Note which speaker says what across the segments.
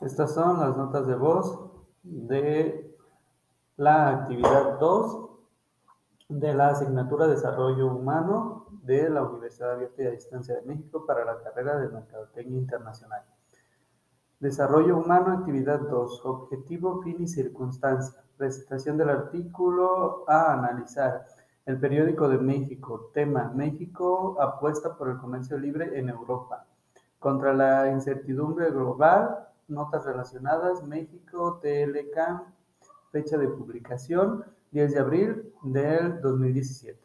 Speaker 1: Estas son las notas de voz de la actividad 2 de la asignatura Desarrollo Humano de la Universidad Abierta y a Distancia de México para la carrera de Mercadotecnia Internacional. Desarrollo Humano, actividad 2, objetivo, fin y circunstancia. Presentación del artículo a analizar. El periódico de México, tema, México apuesta por el comercio libre en Europa. Contra la incertidumbre global, notas relacionadas, México, TLK, fecha de publicación, 10 de abril del 2017.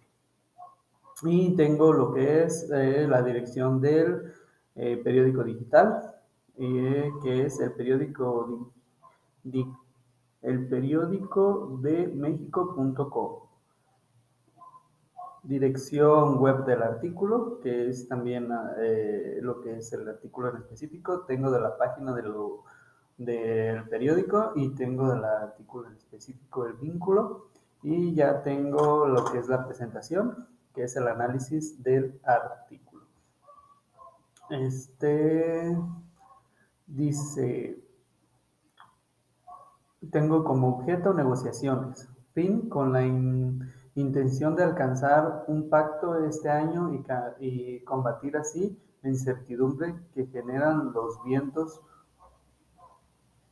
Speaker 1: Y tengo lo que es eh, la dirección del eh, periódico digital, eh, que es el periódico, el periódico de México.com. Dirección web del artículo, que es también eh, lo que es el artículo en específico. Tengo de la página de del periódico y tengo del artículo en específico el vínculo. Y ya tengo lo que es la presentación, que es el análisis del artículo. Este dice, tengo como objeto negociaciones, fin con la intención de alcanzar un pacto este año y, combatir así la incertidumbre que generan los vientos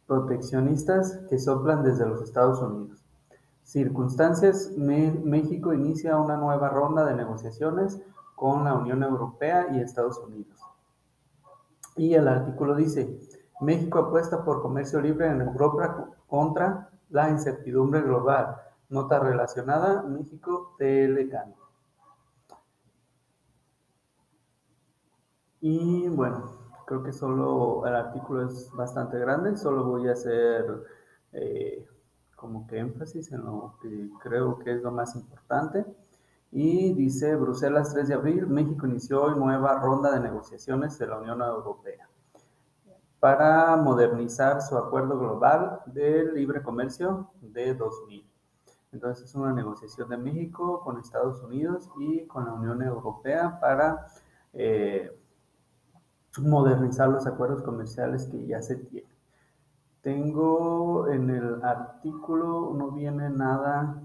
Speaker 1: proteccionistas que soplan desde los Estados Unidos. Circunstancias, México inicia una nueva ronda de negociaciones con la Unión Europea y Estados Unidos. Y el artículo dice, México apuesta por comercio libre en Europa contra la incertidumbre global. Nota relacionada, México TLCAN. Y bueno, creo que solo el artículo es bastante grande, solo voy a hacer eh, como que énfasis en lo que creo que es lo más importante. Y dice Bruselas 3 de abril, México inició nueva ronda de negociaciones de la Unión Europea para modernizar su acuerdo global de libre comercio de 2000. Entonces es una negociación de México con Estados Unidos y con la Unión Europea para eh, modernizar los acuerdos comerciales que ya se tienen. Tengo en el artículo, no viene nada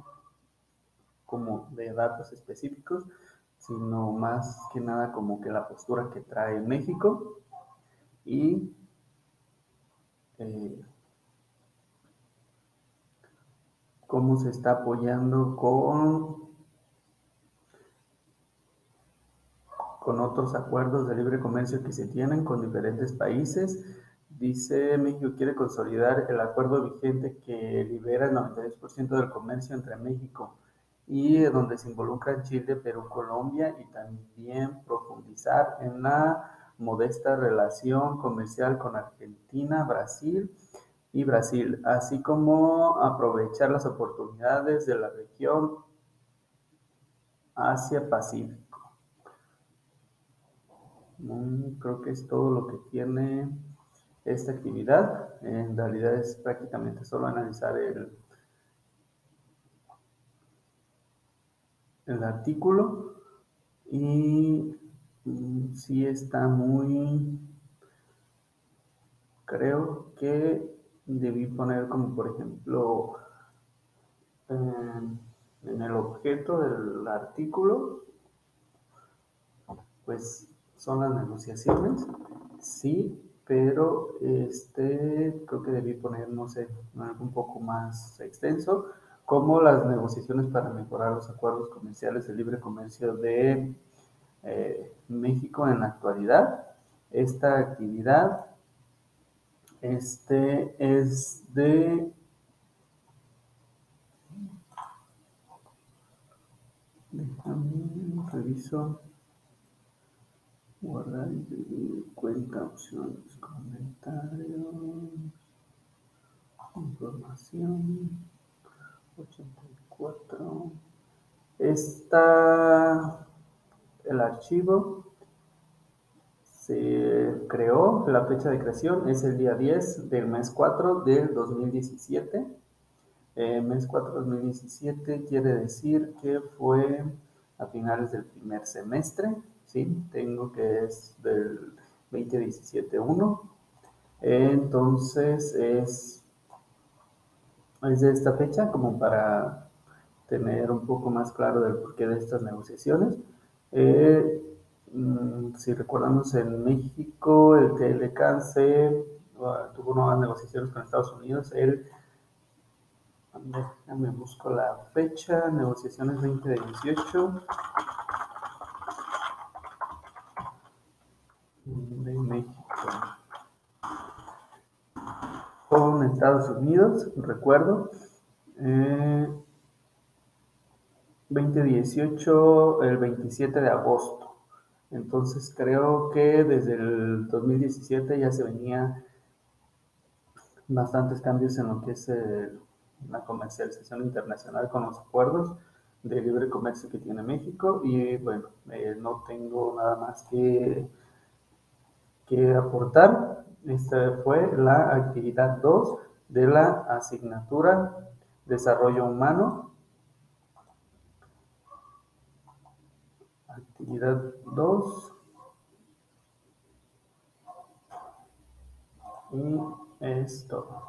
Speaker 1: como de datos específicos, sino más que nada como que la postura que trae México y eh, cómo se está apoyando con, con otros acuerdos de libre comercio que se tienen con diferentes países. Dice México quiere consolidar el acuerdo vigente que libera el 92% del comercio entre México y donde se involucran Chile, Perú, Colombia y también profundizar en la modesta relación comercial con Argentina, Brasil y Brasil, así como aprovechar las oportunidades de la región Asia-Pacífico. Mm, creo que es todo lo que tiene esta actividad. En realidad es prácticamente solo analizar el, el artículo y mm, si está muy creo que debí poner como por ejemplo en el objeto del artículo pues son las negociaciones sí pero este creo que debí poner no sé un poco más extenso como las negociaciones para mejorar los acuerdos comerciales de libre comercio de eh, México en la actualidad. Esta actividad este es de déjame reviso guardar y cuenta opciones comentarios información 84. Está el archivo. Se creó, la fecha de creación es el día 10 del mes 4 del 2017. Eh, mes 4 2017 quiere decir que fue a finales del primer semestre. ¿sí? Tengo que es del 2017-1. Entonces es, es de esta fecha como para tener un poco más claro del porqué de estas negociaciones. Eh, si recordamos en México, el TLK se tuvo nuevas negociaciones con Estados Unidos el me busco la fecha, negociaciones 2018 de México con Estados Unidos, recuerdo. 2018, eh, el 27 de agosto. Entonces creo que desde el 2017 ya se venía bastantes cambios en lo que es la comercialización internacional con los acuerdos de libre comercio que tiene México y bueno, eh, no tengo nada más que, que aportar. Esta fue la actividad 2 de la asignatura Desarrollo Humano. Actividad 2. Y esto.